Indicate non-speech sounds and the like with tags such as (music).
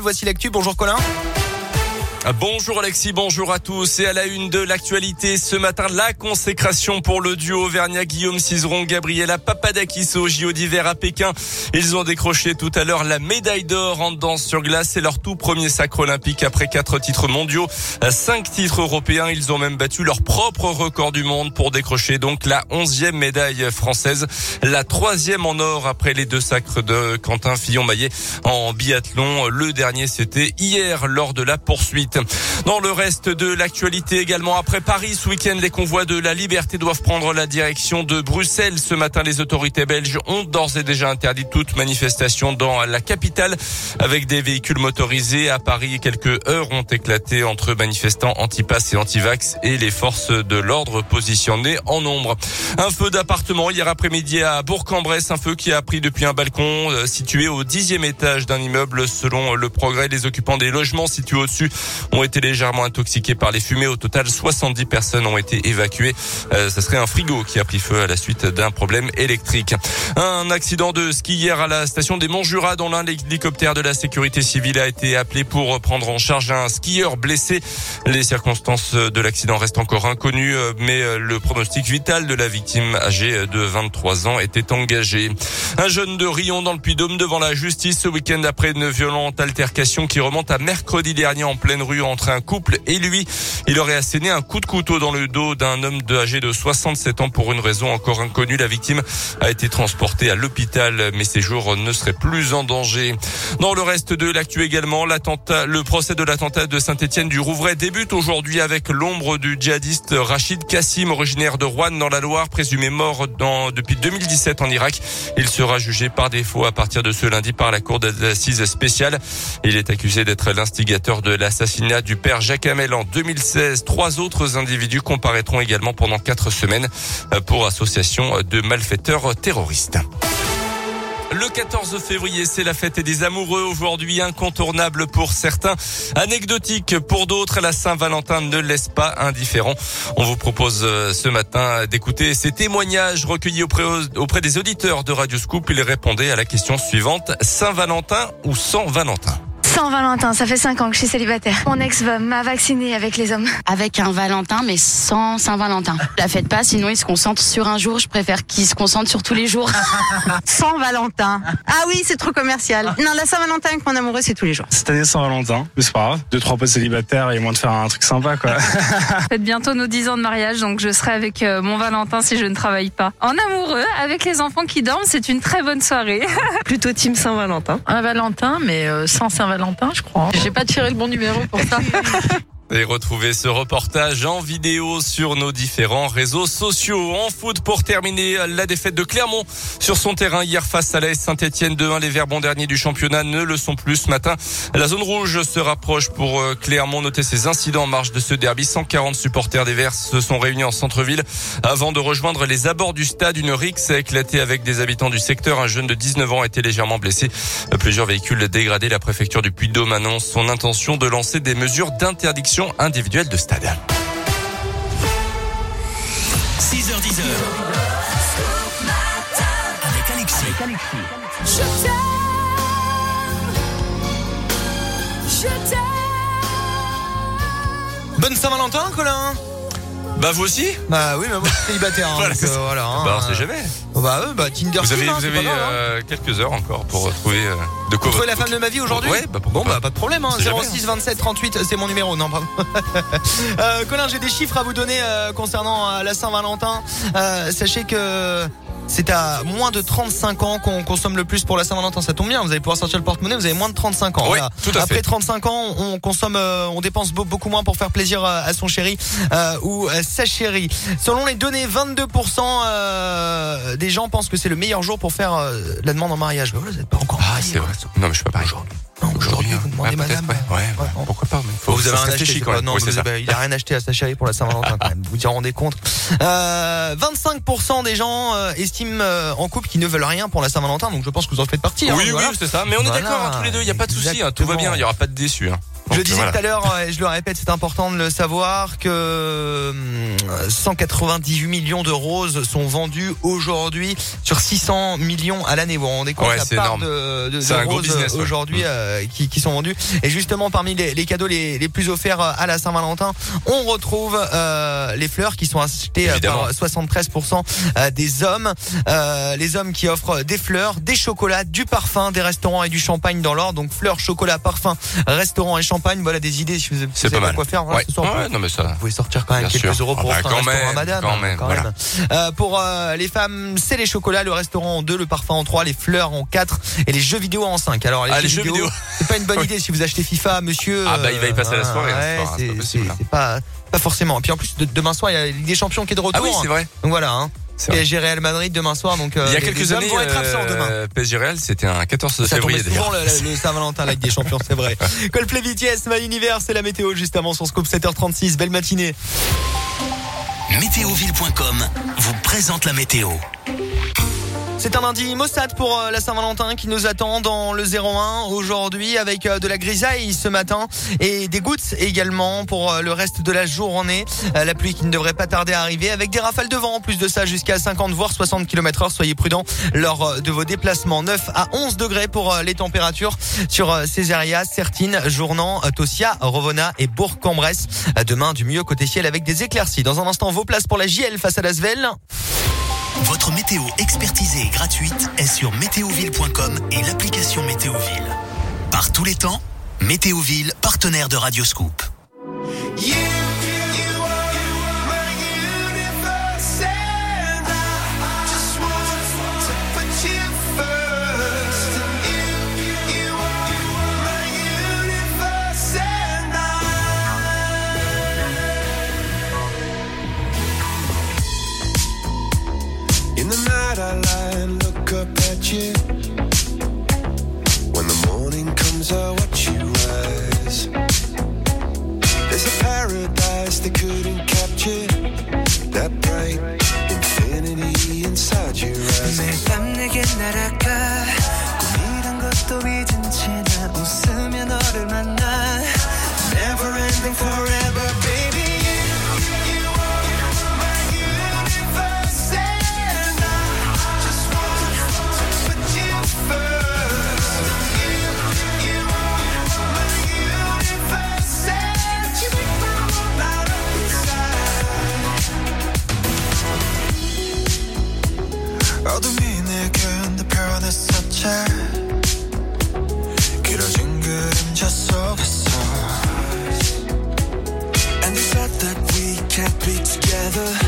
Voici l'actu. Bonjour Colin. Bonjour Alexis, bonjour à tous. Et à la une de l'actualité ce matin, la consécration pour le duo Auvergnat Guillaume Cizeron, Gabriela Papadakis au JO d'hiver à Pékin. Ils ont décroché tout à l'heure la médaille d'or en danse sur glace. C'est leur tout premier sacre olympique après quatre titres mondiaux, cinq titres européens. Ils ont même battu leur propre record du monde pour décrocher donc la onzième médaille française, la troisième en or après les deux sacres de Quentin Fillon-Maillet en biathlon. Le dernier, c'était hier lors de la poursuite. Dans le reste de l'actualité également, après Paris ce week-end, les convois de la liberté doivent prendre la direction de Bruxelles. Ce matin, les autorités belges ont d'ores et déjà interdit toute manifestation dans la capitale avec des véhicules motorisés. À Paris, quelques heures ont éclaté entre manifestants anti-pass et anti-vax et les forces de l'ordre positionnées en nombre. Un feu d'appartement hier après-midi à Bourg-en-Bresse, un feu qui a pris depuis un balcon euh, situé au dixième étage d'un immeuble. Selon le progrès, les occupants des logements situés au-dessus ont été légèrement intoxiqués par les fumées. Au total, 70 personnes ont été évacuées. Euh, ce serait un frigo qui a pris feu à la suite d'un problème électrique. Un accident de ski hier à la station des Montjura dont l'un l'hélicoptère de la sécurité civile a été appelé pour prendre en charge un skieur blessé. Les circonstances de l'accident restent encore inconnues, euh, mais euh, le pronostic vital de la victime âgée de 23 ans était engagé. Un jeune de Rion dans le Puy-Dôme devant la justice ce week-end après une violente altercation qui remonte à mercredi dernier en pleine rue entre un couple et lui. Il aurait asséné un coup de couteau dans le dos d'un homme âgé de 67 ans pour une raison encore inconnue. La victime a été transportée à l'hôpital, mais ses jours ne seraient plus en danger. Dans le reste de l'actu également, l'attentat, le procès de l'attentat de Saint-Étienne du Rouvray débute aujourd'hui avec l'ombre du djihadiste Rachid Kassim, originaire de Rouen dans la Loire, présumé mort dans, depuis 2017 en Irak. Il sera jugé par défaut à partir de ce lundi par la cour d'assises spéciale. Il est accusé d'être l'instigateur de l'assassinat du père Jacques Hamel en 2016. Trois autres individus comparaîtront également pendant quatre semaines pour association de malfaiteurs terroristes. Le 14 février, c'est la fête des amoureux. Aujourd'hui, incontournable pour certains, anecdotique pour d'autres. La Saint-Valentin ne laisse pas indifférent. On vous propose euh, ce matin d'écouter ces témoignages recueillis auprès des auditeurs de Radio Scoop. Ils répondaient à la question suivante. Saint-Valentin ou sans Valentin? Saint-Valentin, ça fait 5 ans que je suis célibataire. Mon ex m'a vacciné avec les hommes. Avec un Valentin, mais sans Saint-Valentin. (laughs) La faites pas, sinon il se concentre sur un jour. Je préfère qu'il se concentre sur tous les jours. (laughs) sans Valentin. Ah oui, c'est trop commercial. Non, la Saint-Valentin avec mon amoureux, c'est tous les jours. Cette année, Saint-Valentin, mais c'est pas grave. Deux, trois potes célibataires et moins de faire un truc sympa, quoi. (laughs) Faites bientôt nos 10 ans de mariage, donc je serai avec euh, mon Valentin si je ne travaille pas. En amoureux, avec les enfants qui dorment, c'est une très bonne soirée. Plutôt team Saint-Valentin. Un Valentin, mais euh, sans Saint-Valentin je crois. J'ai pas tiré le bon numéro pour ça. (laughs) Et retrouvez ce reportage en vidéo sur nos différents réseaux sociaux. En foot, pour terminer, la défaite de Clermont sur son terrain hier face à l'AS Saint-Etienne de 1. Les Verbons derniers du championnat ne le sont plus ce matin. La zone rouge se rapproche pour euh, Clermont. Notez ces incidents en marge de ce derby. 140 supporters des Verts se sont réunis en centre-ville avant de rejoindre les abords du stade. Une rixe a éclaté avec des habitants du secteur. Un jeune de 19 ans a été légèrement blessé. Plusieurs véhicules dégradés. La préfecture du Puy-de-Dôme annonce son intention de lancer des mesures d'interdiction individuelle de stade. 6h10 avec Alexis. Avec Alexis. Je t'aime. Je t'aime. Bonne Saint-Valentin, Colin. Bah vous aussi Bah oui, mais moi je suis célibataire. hein, (laughs) Voilà, donc, c'est euh, ça. voilà. hein. Bah on sait jamais. Bah, euh, bah Tinder. Vous avez, hein, vous c'est avez mal, hein. euh, quelques heures encore pour trouver euh, de quoi. Trouver la votre- femme de ma vie aujourd'hui Ouais, bah pourquoi Bon, bah pas de problème, hein. Jamais, 06 27 38, c'est mon numéro, non, pardon. (laughs) euh, Colin, j'ai des chiffres à vous donner euh, concernant euh, la Saint-Valentin. Euh, sachez que. C'est à moins de 35 ans qu'on consomme le plus pour la Saint-Valentin. Ça tombe bien, vous allez pouvoir sortir le porte-monnaie, vous avez moins de 35 ans. Oui, Voilà. tout à Après fait. 35 ans, on consomme, euh, on dépense beau- beaucoup moins pour faire plaisir euh, à son chéri euh, ou à sa chérie. Selon les données, 22% euh, des gens pensent que c'est le meilleur jour pour faire euh, la demande en mariage. Voilà, vous n'êtes pas encore Ah, c'est vrai. Non, mais je peux pas. Non, aujourd'hui, hein. vous demandez Ouais, peut-être, madame. Ouais, faut, vous avez rien acheté, même. Non, Oui, vous il a rien acheté à sa chérie pour la Saint-Valentin quand même. Vous vous en rendez compte. Euh, 25% des gens euh, estiment euh, en couple qu'ils ne veulent rien pour la Saint-Valentin, donc je pense que vous en faites partie. hein, Oui, voilà. oui, c'est ça. Mais on est d'accord hein, tous les deux. Il y a pas de souci. hein, Tout va bien. Il y aura pas de déçus. Je disais voilà. tout à l'heure, euh, et je le répète, c'est important de le savoir, que hum, 198 millions de roses sont vendus aujourd'hui sur 600 millions à l'année. Vous vous rendez compte Ouais, la part énorme. de, de, C'est de un gros roses business, ouais. aujourd'hui Mm. euh, qui, qui sont vendus. Et justement, parmi les, les cadeaux les, les plus offerts euh, à la Saint-Valentin, on retrouve euh, les fleurs qui sont achetées euh, Évidemment. par 73% euh, des hommes. Euh, les hommes qui offrent des fleurs, des chocolats, du parfum, des restaurants et du champagne dans l'ordre. Donc fleurs, chocolat, parfum, restaurant et champagne. Voilà des idées si vous, si C'est vous pas quoi faire. Voilà, Ouais. ce soir, vous Ouais, pouvez- non mais ça. vous pouvez sortir quand même Bien quelques sûr. euros pour Ah bah, un quand restaurant à même, madame. quand même, voilà. même. Euh, pour euh, les femmes, c'est les chocolats, le restaurant en 2, le parfum en 3, les fleurs en 4 et les jeux vidéo en 5. Alors les, Ah, jeux, les jeux vidéo. c'est pas une bonne (laughs) idée si vous achetez FIFA, monsieur. Ah, bah, il va y passer la soirée, ouais, c'est pas pas pas forcément. Et puis en plus de- demain soir, il y a la Ligue des Champions qui est de retour. Ah oui, c'est vrai. Donc voilà. Hein. PSG Real Madrid demain soir. Donc euh, Il y a les- quelques années, vont être absents demain. euh, PSG Real, c'était un 14 Ça février souvent d'ailleurs. le, le Saint-Valentin, la Ligue des Champions, c'est vrai. (laughs) Coldplay BTS, My Univers, c'est la météo juste avant son scoop 7h36. Belle matinée. Météoville.com vous présente la météo. C'est un lundi Mossad pour euh, la Saint-Valentin qui nous attend dans le 01 aujourd'hui avec euh, de la grisaille ce matin et des gouttes également pour euh, le reste de la journée. La pluie qui ne devrait pas tarder à arriver avec des rafales de vent en plus de ça jusqu'à 50 voire 60 km heure. Soyez prudents lors de vos déplacements. 9 à 11 degrés pour les températures sur ces areas, Sertine, Journan, Tosia, Rovona et Bourg-en-Bresse. Demain du mieux côté ciel avec des éclaircies. Dans un instant, vos places pour la JL face à l'Asvel. Votre météo expertisée et gratuite est sur météoville.com et l'application Météoville. Par tous les temps, Météoville, partenaire de Radioscoop. another